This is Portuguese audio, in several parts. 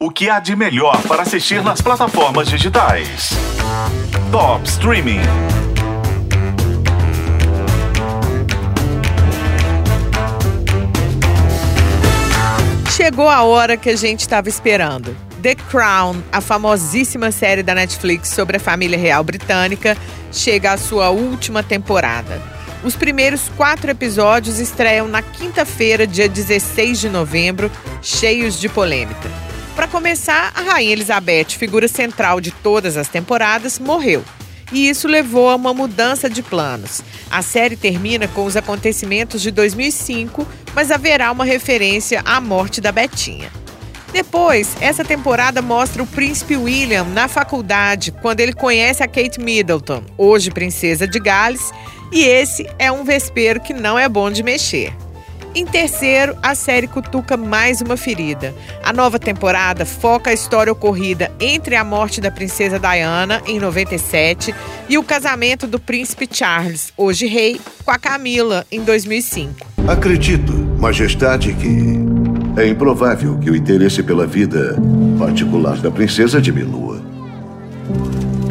O que há de melhor para assistir nas plataformas digitais? Top Streaming. Chegou a hora que a gente estava esperando. The Crown, a famosíssima série da Netflix sobre a família real britânica, chega à sua última temporada. Os primeiros quatro episódios estreiam na quinta-feira, dia 16 de novembro, cheios de polêmica. Para começar, a Rainha Elizabeth, figura central de todas as temporadas, morreu. E isso levou a uma mudança de planos. A série termina com os acontecimentos de 2005, mas haverá uma referência à morte da Betinha. Depois, essa temporada mostra o príncipe William na faculdade, quando ele conhece a Kate Middleton, hoje princesa de Gales, e esse é um vespeiro que não é bom de mexer. Em terceiro, a série cutuca mais uma ferida. A nova temporada foca a história ocorrida entre a morte da princesa Diana, em 97, e o casamento do príncipe Charles, hoje rei, com a Camila, em 2005. Acredito, Majestade, que é improvável que o interesse pela vida particular da princesa diminua.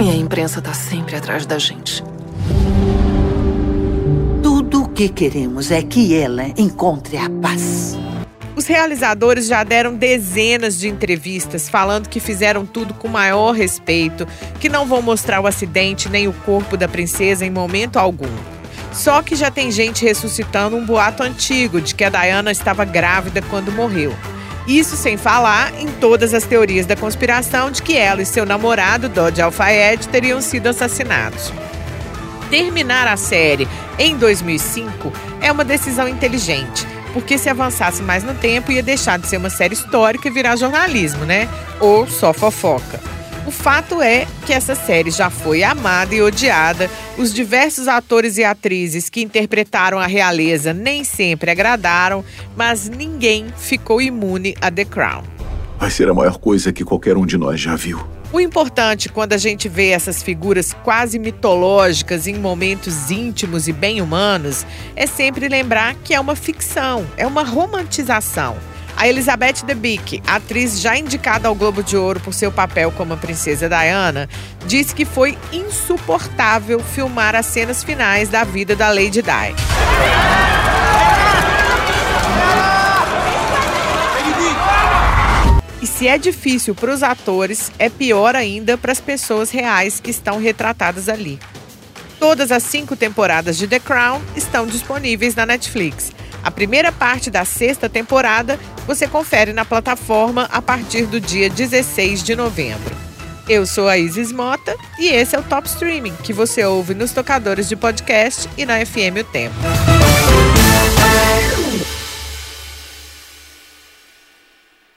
E a imprensa está sempre atrás da gente que queremos é que ela encontre a paz. Os realizadores já deram dezenas de entrevistas falando que fizeram tudo com maior respeito, que não vão mostrar o acidente nem o corpo da princesa em momento algum. Só que já tem gente ressuscitando um boato antigo de que a Diana estava grávida quando morreu. Isso sem falar em todas as teorias da conspiração de que ela e seu namorado, Dodge Al-Fayed, teriam sido assassinados terminar a série em 2005 é uma decisão inteligente, porque se avançasse mais no tempo ia deixar de ser uma série histórica e virar jornalismo, né? Ou só fofoca. O fato é que essa série já foi amada e odiada. Os diversos atores e atrizes que interpretaram a realeza nem sempre agradaram, mas ninguém ficou imune a The Crown. Vai ser a maior coisa que qualquer um de nós já viu. O importante quando a gente vê essas figuras quase mitológicas em momentos íntimos e bem humanos é sempre lembrar que é uma ficção, é uma romantização. A Elizabeth Debicki, atriz já indicada ao Globo de Ouro por seu papel como a princesa Diana, disse que foi insuportável filmar as cenas finais da vida da Lady Di. Se é difícil para os atores, é pior ainda para as pessoas reais que estão retratadas ali. Todas as cinco temporadas de The Crown estão disponíveis na Netflix. A primeira parte da sexta temporada você confere na plataforma a partir do dia 16 de novembro. Eu sou a Isis Mota e esse é o Top Streaming, que você ouve nos tocadores de podcast e na FM O Tempo.